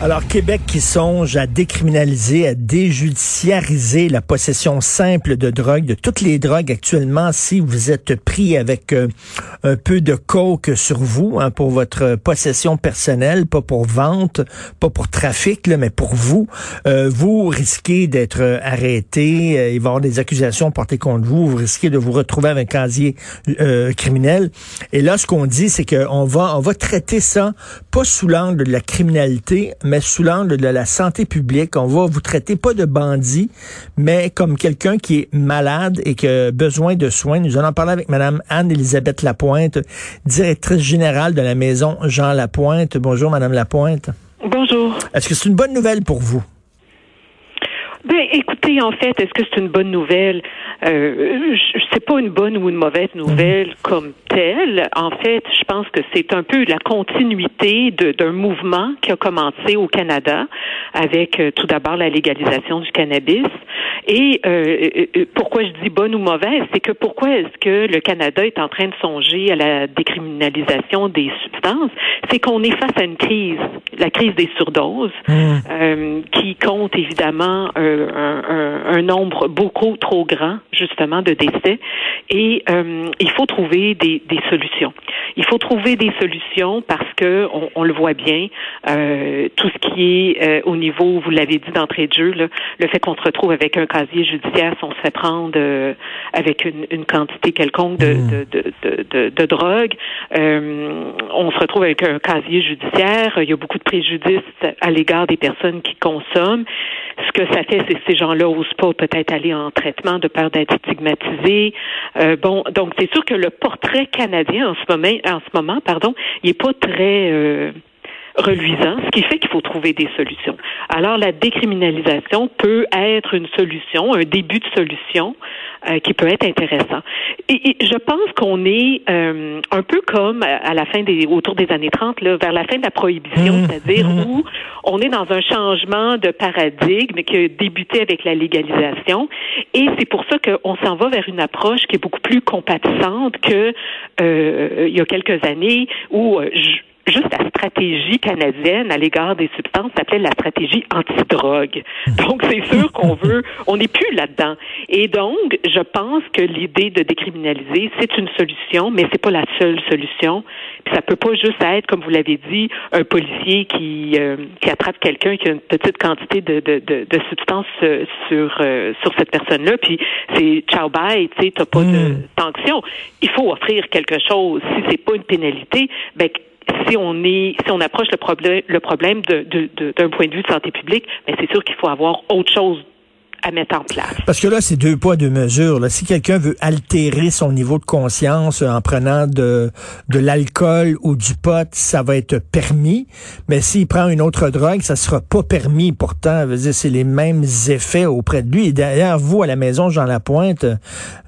Alors, Québec qui songe à décriminaliser, à déjudiciariser la possession simple de drogue, de toutes les drogues actuellement, si vous êtes pris avec euh, un peu de coke sur vous, hein, pour votre possession personnelle, pas pour vente, pas pour trafic, là, mais pour vous, euh, vous risquez d'être arrêté, euh, il va y avoir des accusations portées contre vous, vous risquez de vous retrouver avec un casier criminel. Et là, ce qu'on dit, c'est qu'on va, on va traiter ça pas sous l'angle de la criminalité, mais sous l'angle de la santé publique. On va vous traiter pas de bandit, mais comme quelqu'un qui est malade et qui a besoin de soins. Nous allons parler avec Madame Anne-Élisabeth Lapointe, directrice générale de la maison Jean Lapointe. Bonjour, Madame Lapointe. Bonjour. Est-ce que c'est une bonne nouvelle pour vous? Ben, écoutez, en fait, est-ce que c'est une bonne nouvelle? Euh, c'est pas une bonne ou une mauvaise nouvelle comme telle. En fait, je pense que c'est un peu la continuité d'un mouvement qui a commencé au Canada avec euh, tout d'abord la légalisation du cannabis. Et euh, euh, euh, pourquoi je dis bonne ou mauvaise, c'est que pourquoi est-ce que le Canada est en train de songer à la décriminalisation des substances, c'est qu'on est face à une crise, la crise des surdoses, mmh. qui compte évidemment un, un, un, nombre beaucoup trop grand justement de décès. Et il faut trouver des, des solutions. Il faut trouver des solutions parce que on, on le voit bien, euh, tout ce qui est euh, au niveau, vous l'avez dit d'entrée de jeu, là, le fait qu'on se retrouve avec un casier judiciaire, si on se fait prendre euh, avec une, une, quantité quelconque de, mmh. de, de, de, de drogue, euh, on se retrouve avec un casier judiciaire. Il y a beaucoup de préjudices à l'égard des personnes qui consomment. Ce que ça fait, c'est que ces gens-là n'osent pas peut-être aller en traitement de peur d'être stigmatisés. Euh, bon, donc c'est sûr que le portrait canadien en ce moment, en ce moment, pardon, il est pas très euh, reluisant, ce qui fait qu'il faut trouver des solutions. Alors, la décriminalisation peut être une solution, un début de solution euh, qui peut être intéressant. Et, et je pense qu'on est euh, un peu comme à la fin des, autour des années 30, là, vers la fin de la prohibition, mmh, c'est-à-dire mmh. où on est dans un changement de paradigme qui a débuté avec la légalisation. Et c'est pour ça qu'on s'en va vers une approche qui est beaucoup plus compatissante que euh, il y a quelques années où je, juste la stratégie canadienne à l'égard des substances s'appelait la stratégie anti-drogue. Donc, c'est sûr qu'on veut, on n'est plus là-dedans. Et donc, je pense que l'idée de décriminaliser, c'est une solution, mais c'est pas la seule solution. Puis ça peut pas juste être, comme vous l'avez dit, un policier qui, euh, qui attrape quelqu'un qui a une petite quantité de, de, de, de substances euh, sur, euh, sur cette personne-là, puis c'est ciao bye, tu sais, t'as pas de sanction. Il faut offrir quelque chose. Si c'est pas une pénalité, ben si on est, si on approche le problème, le problème d'un de, de, de, point de vue de santé publique, mais c'est sûr qu'il faut avoir autre chose à mettre en place. Parce que là, c'est deux poids, deux mesures. Là. Si quelqu'un veut altérer son niveau de conscience en prenant de, de l'alcool ou du pot, ça va être permis. Mais s'il prend une autre drogue, ça sera pas permis. Pourtant, c'est les mêmes effets auprès de lui. Et d'ailleurs, vous, à la maison Jean Lapointe,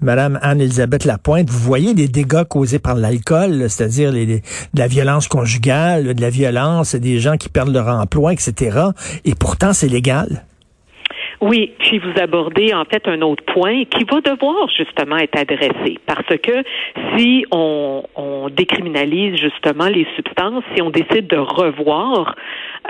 Madame Anne-Elisabeth Lapointe, vous voyez des dégâts causés par l'alcool, c'est-à-dire les, de la violence conjugale, de la violence, des gens qui perdent leur emploi, etc. Et pourtant, c'est légal. Oui, puis vous abordez en fait un autre point qui va devoir justement être adressé parce que si on, on décriminalise justement les substances, si on décide de revoir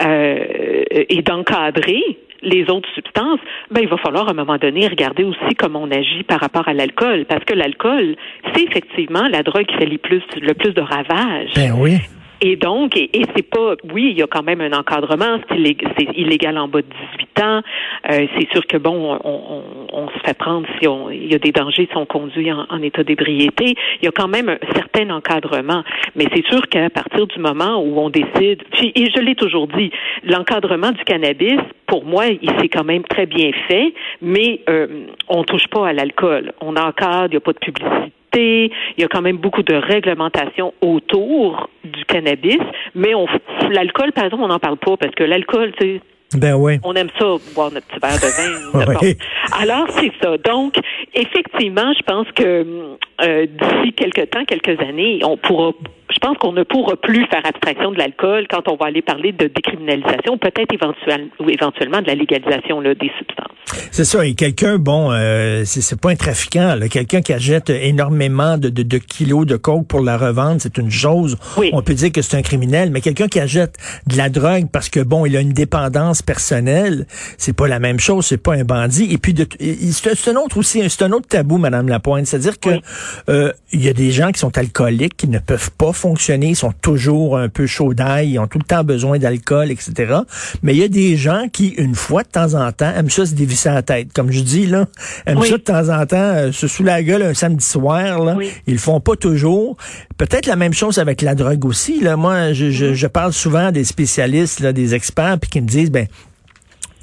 euh, et d'encadrer les autres substances, ben il va falloir à un moment donné regarder aussi comment on agit par rapport à l'alcool, parce que l'alcool, c'est effectivement la drogue qui fait le plus, le plus de ravages. Ben oui. Et donc, et, c'est pas, oui, il y a quand même un encadrement, c'est illégal, en bas de 18 ans. Euh, c'est sûr que bon, on, on, se fait prendre si on, il y a des dangers si on conduit en, en état d'ébriété. Il y a quand même un certain encadrement. Mais c'est sûr qu'à partir du moment où on décide, puis, et je l'ai toujours dit, l'encadrement du cannabis, pour moi, il s'est quand même très bien fait, mais euh, on touche pas à l'alcool. On encadre, il n'y a pas de publicité il y a quand même beaucoup de réglementation autour du cannabis, mais on l'alcool, par exemple, on n'en parle pas parce que l'alcool, tu ben oui. On aime ça, boire notre petit verre de vin. Alors, c'est ça. Donc, effectivement, je pense que euh, d'ici quelques temps, quelques années, on pourra je pense qu'on ne pourra plus faire abstraction de l'alcool quand on va aller parler de décriminalisation, peut-être éventuellement, ou éventuellement de la légalisation là, des substances. C'est ça. Et quelqu'un, bon, euh, c'est pas un trafiquant, quelqu'un qui achète énormément de, de, de, kilos de coke pour la revendre, c'est une chose. On peut dire que c'est un criminel, mais quelqu'un qui achète de la drogue parce que bon, il a une dépendance personnelle, c'est pas la même chose. C'est pas un bandit. Et puis, c'est un autre aussi, c'est un autre tabou, Madame Lapointe, c'est-à-dire que euh, il y a des gens qui sont alcooliques qui ne peuvent pas fonctionner, ils sont toujours un peu chauds d'ail, ils ont tout le temps besoin d'alcool, etc. Mais il y a des gens qui, une fois de temps en temps, aiment ça se dévisser la tête. Comme je dis, là, aiment ça de temps en temps euh, se sous la gueule un samedi soir. Là. Ils le font pas toujours. Peut-être la même chose avec la drogue aussi. Là. Moi, je, je, je parle souvent des spécialistes, là, des experts, puis qui me disent, ben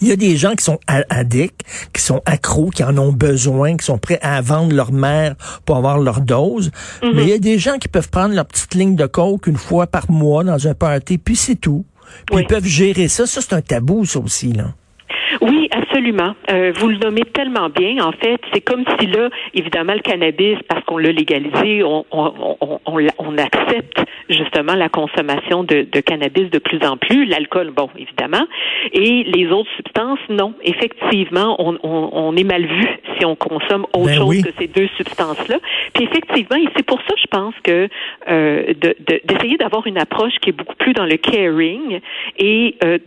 il y a des gens qui sont addicts, qui sont accros, qui en ont besoin, qui sont prêts à vendre leur mère pour avoir leur dose. Mhm. Mais il y a des gens qui peuvent prendre leur petite ligne de coke une fois par mois dans un party, puis c'est tout. Puis ils peuvent gérer ça. Ça, c'est un tabou, ça aussi, là. Oui, absolument. Euh, vous le nommez tellement bien. En fait, c'est comme si là, évidemment, le cannabis, parce qu'on l'a légalisé, on, on, on, on, accepte justement la consommation de, de cannabis de plus en plus. L'alcool, bon, évidemment. Et les autres substances, non. Effectivement, on, on, est mal vu si on consomme autre ben chose que ces deux substances-là. Puis effectivement, et c'est pour ça, je pense que euh, d'essayer d'avoir une approche qui est beaucoup plus dans le caring et euh,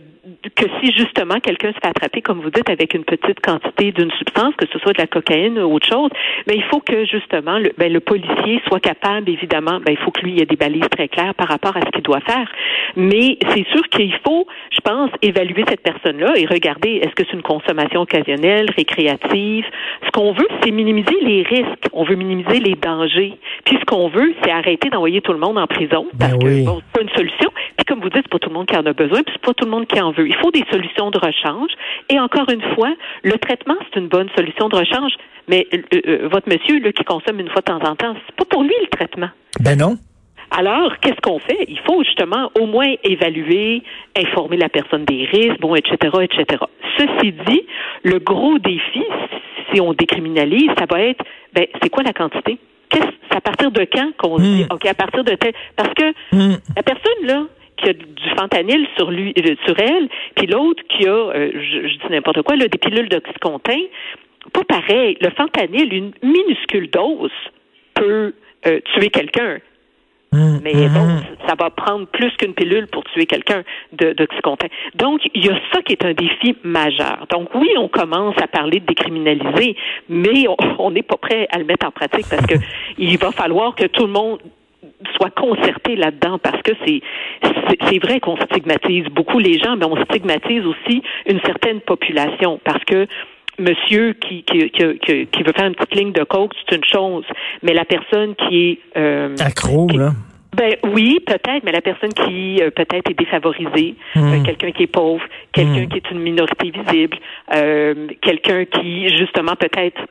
que si justement quelqu'un se fait attraper, comme vous dites, avec une petite quantité d'une substance, que ce soit de la cocaïne ou autre chose, mais il faut que justement le, ben, le policier soit capable, évidemment, ben, il faut que lui ait des balises très claires par rapport à ce qu'il doit faire. Mais c'est sûr qu'il faut, je pense, évaluer cette personne-là et regarder est-ce que c'est une consommation occasionnelle, récréative? Ce qu'on veut, c'est minimiser les risques. On veut minimiser les dangers. Puis ce qu'on veut, c'est arrêter d'envoyer tout le monde en prison ben parce que bon, c'est pas une solution. Puis comme vous dites, c'est pas tout le monde qui en a besoin, puis c'est pas tout le monde qui en veut. Il faut des solutions de rechange. Et encore une fois, le traitement, c'est une bonne solution de rechange. Mais euh, euh, votre monsieur là, qui consomme une fois de temps en temps, c'est pas pour lui le traitement. Ben non. Alors, qu'est-ce qu'on fait? Il faut justement au moins évaluer, informer la personne des risques, bon, etc., etc. Ceci dit, le gros défi, si on décriminalise, ça va être, ben, c'est quoi la quantité? Qu'est-ce, c'est à partir de quand qu'on se dit, hmm. OK, à partir de tel, parce que hmm. la personne, là, qui a du fentanyl sur lui, euh, sur elle, puis l'autre qui a, euh, je, dis n'importe quoi, là, des pilules d'oxycontin. Pas pareil. Le fentanyl, une minuscule dose peut euh, tuer quelqu'un. Mmh, Mais mmh, bon, mmh. ça va prendre plus qu'une pilule pour tuer quelqu'un d'oxycontin. Donc, il y a ça qui est un défi majeur. Donc, oui, on commence à parler de décriminaliser, mais on n'est pas prêt à le mettre en pratique parce que il va falloir que tout le monde soit concerté là-dedans parce que c'est c'est vrai qu'on stigmatise beaucoup les gens, mais on stigmatise aussi une certaine population parce que monsieur qui, qui, qui, qui veut faire une petite ligne de coke, c'est une chose, mais la personne qui est euh, accro, là. Ben oui, peut-être, mais la personne qui euh, peut-être est défavorisée, euh, hmm. quelqu'un qui est pauvre, quelqu'un hmm. qui est une minorité visible, euh, quelqu'un qui justement peut-être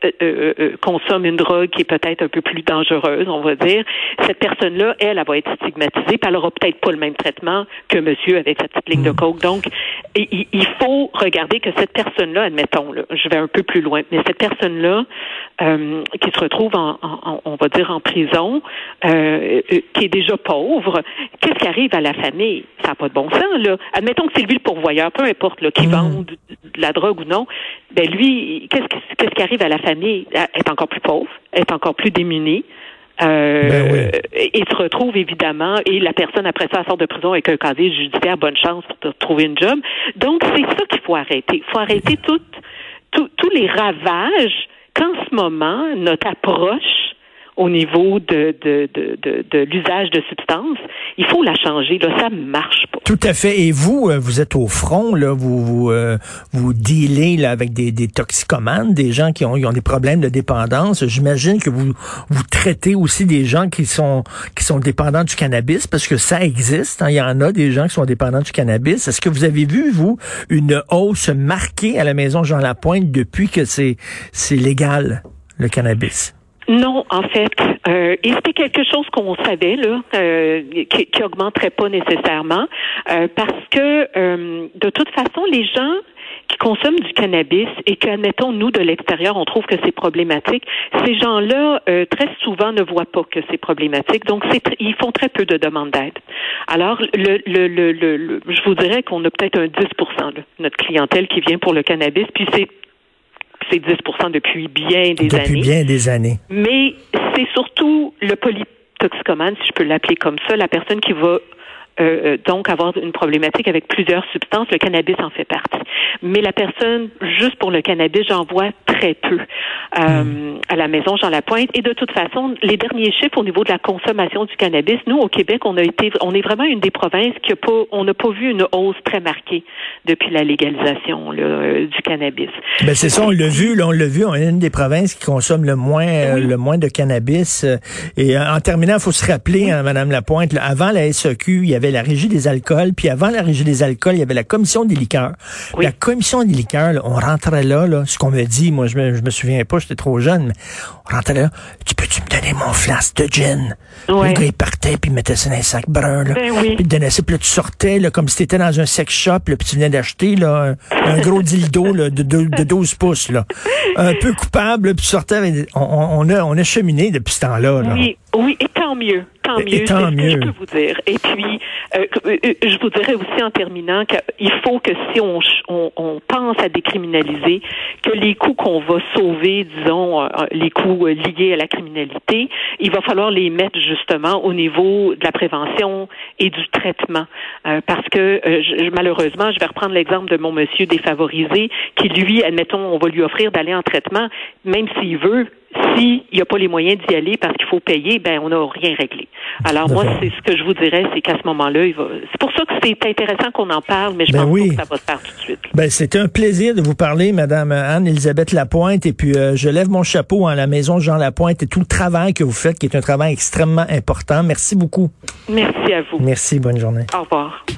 consomme une drogue qui est peut-être un peu plus dangereuse, on va dire. Cette personne-là, elle, elle va être stigmatisée, puis elle aura peut-être pas le même traitement que monsieur avec sa petite ligne de hmm. coke. Donc, il, faut regarder que cette personne-là, admettons, là, je vais un peu plus loin, mais cette personne-là qui se retrouve en, en, on va dire en prison, qui est déjà pauvre, qu'est-ce qui arrive à la famille? Ça n'a pas de bon sens, là. Admettons que c'est lui le pourvoyeur, peu importe, là, qui mm. vend de, la drogue ou non. Ben, lui, qu'est-ce, qui arrive à la famille? Elle est encore plus pauvre, elle est encore plus démunie. Euh, ben Et se retrouve évidemment, et la personne après ça sort de prison avec un casier judiciaire, bonne chance pour trouver une job. Donc c'est ça qu'il faut arrêter. Il faut arrêter tous les ravages qu'en ce moment notre approche au niveau de, de, de, de, de l'usage de substances, il faut la changer. Là, ça marche pas. Tout à fait. Et vous, euh, vous êtes au front, là, vous vous, euh, vous dealez là, avec des, des toxicomanes, des gens qui ont, qui ont des problèmes de dépendance. J'imagine que vous vous traitez aussi des gens qui sont qui sont dépendants du cannabis, parce que ça existe. Hein. Il y en a des gens qui sont dépendants du cannabis. Est-ce que vous avez vu, vous, une hausse marquée à la maison Jean Lapointe depuis que c'est c'est légal, le cannabis? Non, en fait, euh, et c'était quelque chose qu'on savait là, euh, qui, qui augmenterait pas nécessairement, euh, parce que euh, de toute façon, les gens qui consomment du cannabis et qu'admettons nous de l'extérieur, on trouve que c'est problématique. Ces gens-là euh, très souvent ne voient pas que c'est problématique, donc ils font très peu de demandes d'aide. Alors le, le, le, le, je vous dirais qu'on a peut-être un 10% de notre clientèle qui vient pour le cannabis, puis c'est c'est 10 depuis bien des années. Depuis bien des années. Mais c'est surtout le polytoxicomane, si je peux l'appeler comme ça, la personne qui va euh, euh, donc avoir une problématique avec plusieurs substances. Le cannabis en fait partie. Mais la personne, juste pour le cannabis, j'en vois très peu euh, hmm. à la maison Jean Lapointe. Et de toute façon, les derniers chiffres au niveau de la consommation du cannabis, nous au Québec, on a été, on est vraiment une des provinces qui a pas, on n'a pas vu une hausse très marquée depuis la légalisation là, du cannabis. Ben c'est ça, on l'a vu, là, on l'a vu, on est une des provinces qui consomme le moins, le moins de cannabis. Et en terminant, il faut se rappeler, hein, Madame Lapointe, là, avant la SEQ, il y avait la régie des alcools, puis avant la régie des alcools, il y avait la commission des liqueurs. La commission des liqueurs, on rentrait là, là ce qu'on me dit, moi je me, je me souviens pas, j'étais trop jeune, mais on rentrait là, tu peux-tu me donner mon flasque de gin? Le gars, il partait, puis il mettait ça dans un sac brun, là. Ben oui. Puis il donnait ça, puis là, tu sortais, là, comme si tu étais dans un sex shop, là, puis tu venais d'acheter, là, un, un gros dildo, là, de, de, de, 12 pouces, là. Un peu coupable, puis tu sortais avec, on, on, a, on a cheminé depuis ce temps-là, là. Oui, oui, et tant mieux tant mieux, c'est ce que je peux vous dire. Et puis, euh, euh, je vous dirais aussi en terminant qu'il faut que si on, on, on, pense à décriminaliser, que les coûts qu'on va sauver, disons, euh, les coûts liés à la criminalité, il va falloir les mettre justement au niveau de la prévention et du traitement. parce que je, malheureusement, je vais reprendre l'exemple de mon monsieur défavorisé, qui lui, admettons, on va lui offrir d'aller en traitement, même s'il veut, s'il n'y a pas les moyens d'y aller parce qu'il faut payer, ben on n'a rien réglé. Alors moi, c'est ce que je vous dirais, c'est qu'à ce moment-là, il va. C'est pour ça que c'est intéressant qu'on en parle, mais je ben pense oui. pas que ça va se faire tout de suite. Ben c'est un plaisir de vous parler, Madame Anne-Elisabeth Lapointe, et puis euh, je lève mon chapeau à la maison Jean Lapointe et tout le travail que vous faites, qui est un travail extrêmement important. Merci beaucoup. Merci à vous. Merci, bonne journée. Au revoir.